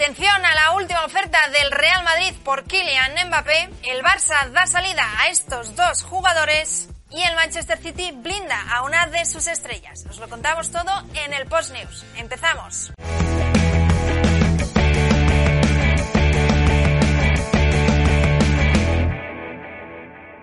Atención a la última oferta del Real Madrid por Kylian Mbappé. El Barça da salida a estos dos jugadores y el Manchester City blinda a una de sus estrellas. Os lo contamos todo en el Post News. Empezamos.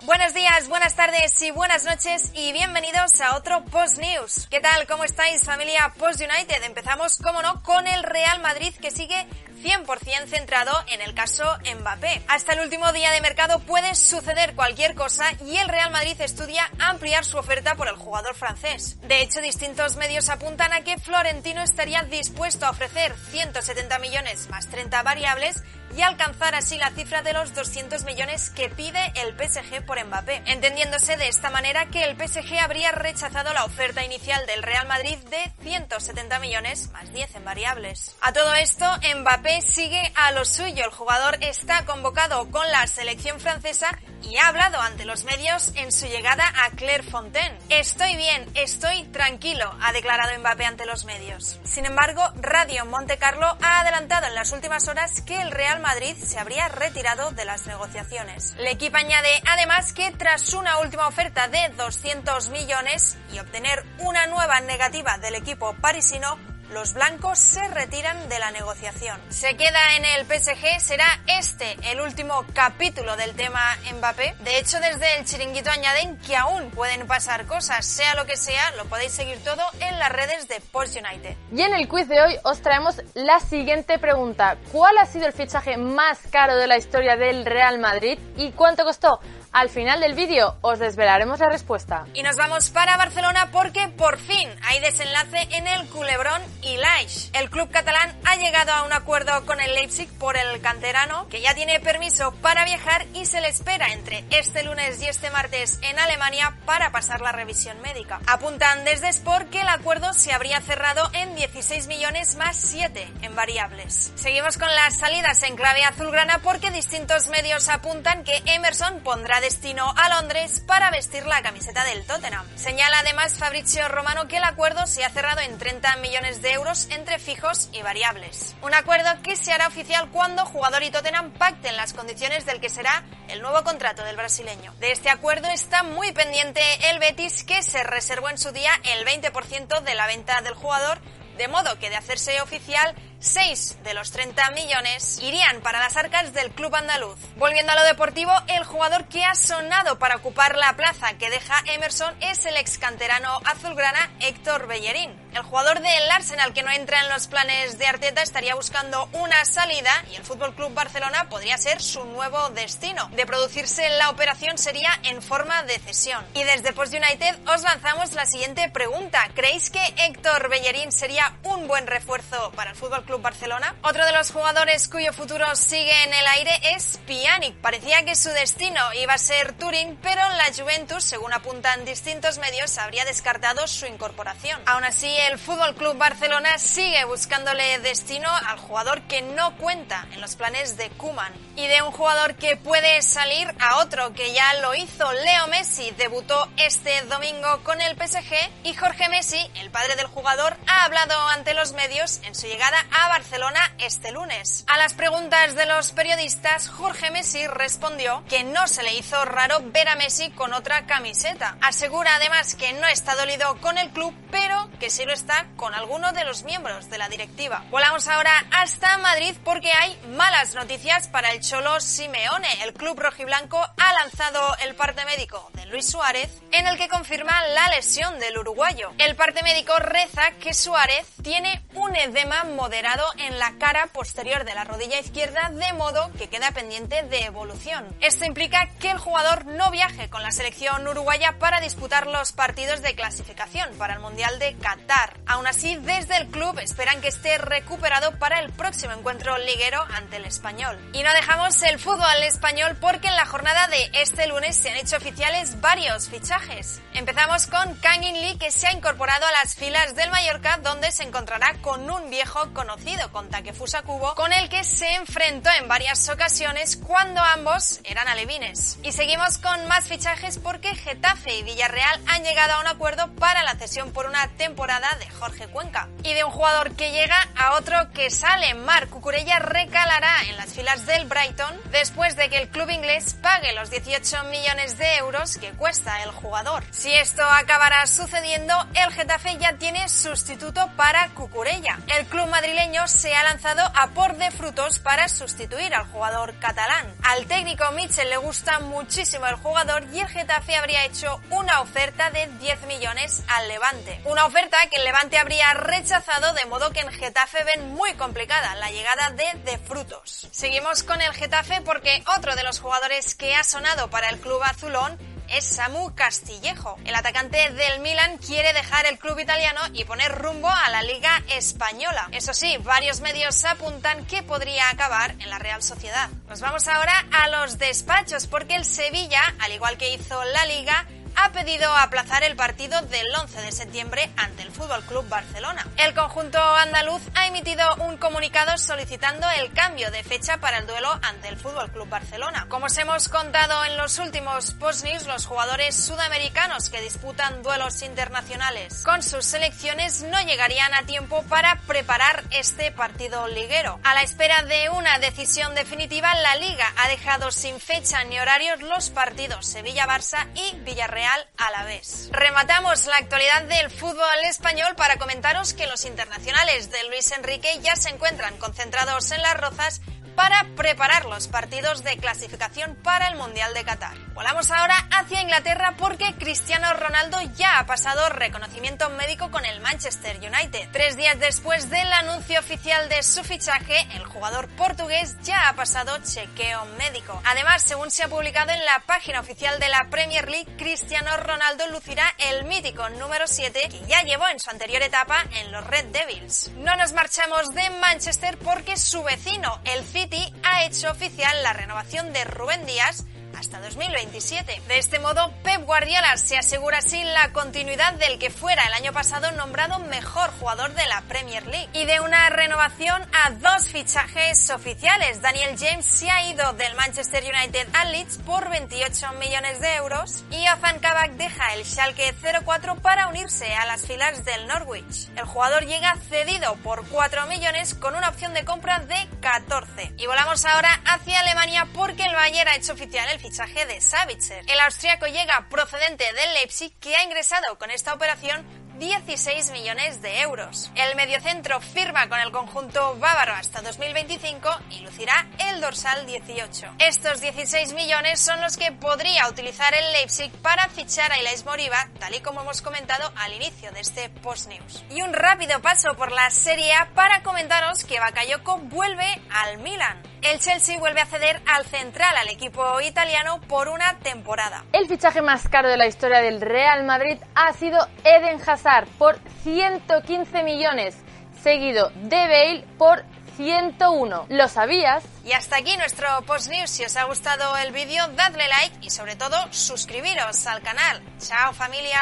Buenos días, buenas tardes y buenas noches y bienvenidos a otro Post News. ¿Qué tal? ¿Cómo estáis familia Post United? Empezamos, como no, con el Real Madrid que sigue 100% centrado en el caso Mbappé. Hasta el último día de mercado puede suceder cualquier cosa y el Real Madrid estudia ampliar su oferta por el jugador francés. De hecho, distintos medios apuntan a que Florentino estaría dispuesto a ofrecer 170 millones más 30 variables y alcanzar así la cifra de los 200 millones que pide el PSG por Mbappé, entendiéndose de esta manera que el PSG habría rechazado la oferta inicial del Real Madrid de 170 millones más 10 en variables. A todo esto, Mbappé sigue a lo suyo. El jugador está convocado con la selección francesa y ha hablado ante los medios en su llegada a Clairefontaine. Estoy bien, estoy tranquilo, ha declarado Mbappé ante los medios. Sin embargo, Radio Monte Carlo ha adelantado en las últimas horas que el Real Madrid se habría retirado de las negociaciones. El equipo añade además que tras una última oferta de 200 millones y obtener una nueva negativa del equipo parisino, los blancos se retiran de la negociación. Se queda en el PSG, será este el último capítulo del tema Mbappé. De hecho, desde el chiringuito añaden que aún pueden pasar cosas, sea lo que sea, lo podéis seguir todo en las redes de Post United. Y en el quiz de hoy os traemos la siguiente pregunta. ¿Cuál ha sido el fichaje más caro de la historia del Real Madrid y cuánto costó? Al final del vídeo os desvelaremos la respuesta. Y nos vamos para Barcelona porque por fin hay desenlace en el Culebrón y Laix. El club catalán ha llegado a un acuerdo con el Leipzig por el canterano que ya tiene permiso para viajar y se le espera entre este lunes y este martes en Alemania para pasar la revisión médica. Apuntan desde Sport que el acuerdo se habría cerrado en 16 millones más 7 en variables. Seguimos con las salidas en clave azulgrana porque distintos medios apuntan que Emerson pondrá destino a Londres para vestir la camiseta del Tottenham. Señala además Fabrizio Romano que el acuerdo se ha cerrado en 30 millones de euros entre fijos y variables. Un acuerdo que se hará oficial cuando jugador y Tottenham pacten las condiciones del que será el nuevo contrato del brasileño. De este acuerdo está muy pendiente el Betis que se reservó en su día el 20% de la venta del jugador de modo que de hacerse oficial 6 de los 30 millones irían para las arcas del club andaluz. Volviendo a lo deportivo, el jugador que ha sonado para ocupar la plaza que deja Emerson es el ex canterano azulgrana Héctor Bellerín. El jugador del Arsenal que no entra en los planes de Arteta estaría buscando una salida y el Fútbol Club Barcelona podría ser su nuevo destino. De producirse la operación sería en forma de cesión. Y desde Post United os lanzamos la siguiente pregunta. ¿Creéis que Héctor Bellerín sería un buen refuerzo para el Fútbol Club Barcelona? Otro de los jugadores cuyo futuro sigue en el aire es Pjanic. Parecía que su destino iba a ser Turín, pero la Juventus, según apuntan distintos medios, habría descartado su incorporación. Aún así, el Fútbol Club Barcelona sigue buscándole destino al jugador que no cuenta en los planes de Kuman. Y de un jugador que puede salir a otro que ya lo hizo, Leo Messi debutó este domingo con el PSG y Jorge Messi, el padre del jugador, ha hablado ante los medios en su llegada a Barcelona este lunes. A las preguntas de los periodistas, Jorge Messi respondió que no se le hizo raro ver a Messi con otra camiseta. Asegura además que no está dolido con el club, pero que sí está con alguno de los miembros de la directiva. Volamos ahora hasta Madrid porque hay malas noticias para el Cholo Simeone. El club rojiblanco ha lanzado el parte médico de Luis Suárez en el que confirma la lesión del uruguayo. El parte médico reza que Suárez tiene un edema moderado en la cara posterior de la rodilla izquierda de modo que queda pendiente de evolución. Esto implica que el jugador no viaje con la selección uruguaya para disputar los partidos de clasificación para el Mundial de Qatar. Aún así, desde el club esperan que esté recuperado para el próximo encuentro liguero ante el español. Y no dejamos el fútbol español porque en la jornada de este lunes se han hecho oficiales varios fichajes. Empezamos con Kangin Lee que se ha incorporado a las filas del Mallorca donde se encontrará con un viejo conocido, con Takefusa Kubo, con el que se enfrentó en varias ocasiones cuando ambos eran alevines. Y seguimos con más fichajes porque Getafe y Villarreal han llegado a un acuerdo para la cesión por una temporada de Jorge Cuenca. Y de un jugador que llega a otro que sale, Marc Cucurella recalará en las filas del Brighton después de que el club inglés pague los 18 millones de euros que cuesta el jugador. Si esto acabará sucediendo, el Getafe ya tiene sustituto para Cucurella. El club madrileño se ha lanzado a por de frutos para sustituir al jugador catalán. Al técnico Mitchell le gusta muchísimo el jugador y el Getafe habría hecho una oferta de 10 millones al Levante. Una oferta que el Levante habría rechazado de modo que en Getafe ven muy complicada la llegada de De Frutos. Seguimos con el Getafe porque otro de los jugadores que ha sonado para el club azulón es Samu Castillejo. El atacante del Milan quiere dejar el club italiano y poner rumbo a la Liga Española. Eso sí, varios medios apuntan que podría acabar en la Real Sociedad. Nos vamos ahora a los despachos porque el Sevilla, al igual que hizo la Liga, ha pedido aplazar el partido del 11 de septiembre ante el Fútbol Club Barcelona. El conjunto andaluz ha emitido un comunicado solicitando el cambio de fecha para el duelo ante el Fútbol Club Barcelona. Como os hemos contado en los últimos post-news, los jugadores sudamericanos que disputan duelos internacionales con sus selecciones no llegarían a tiempo para preparar este partido liguero. A la espera de una decisión definitiva, la Liga ha dejado sin fecha ni horarios los partidos Sevilla-Barça y Villarreal a la vez. Rematamos la actualidad del fútbol español para comentaros que los internacionales de Luis Enrique ya se encuentran concentrados en las rozas para preparar los partidos de clasificación para el Mundial de Qatar. Volamos ahora hacia Inglaterra porque Cristiano Ronaldo ya ha pasado reconocimiento médico con el Manchester United. Tres días después del anuncio oficial de su fichaje, el jugador portugués ya ha pasado chequeo médico. Además, según se ha publicado en la página oficial de la Premier League, Cristiano Ronaldo lucirá el mítico número 7 que ya llevó en su anterior etapa en los Red Devils. No nos marchamos de Manchester porque su vecino, el City, ha hecho oficial la renovación de Rubén Díaz hasta 2027. De este modo, Pep Guardiola se asegura así la continuidad del que fuera el año pasado nombrado mejor jugador de la Premier League y de una renovación a dos fichajes oficiales. Daniel James se ha ido del Manchester United al Leeds por 28 millones de euros y Ozan Kabak deja el Schalke 04 para unirse a las filas del Norwich. El jugador llega cedido por 4 millones con una opción de compra de 14. Y volamos ahora hacia Alemania porque el Bayern ha hecho oficial el fichaje de Savitzer. El austriaco llega procedente del Leipzig que ha ingresado con esta operación 16 millones de euros. El mediocentro firma con el conjunto bávaro hasta 2025 y lucirá el dorsal 18. Estos 16 millones son los que podría utilizar el Leipzig para fichar a Ilais Moriba, tal y como hemos comentado al inicio de este Post News. Y un rápido paso por la Serie A para comentaros que Bakayoko vuelve al Milan. El Chelsea vuelve a ceder al central al equipo italiano por una temporada. El fichaje más caro de la historia del Real Madrid ha sido Eden Hazard por 115 millones, seguido de Bale por 101. ¿Lo sabías? Y hasta aquí nuestro Post News. Si os ha gustado el vídeo, dadle like y sobre todo suscribiros al canal. Chao familia.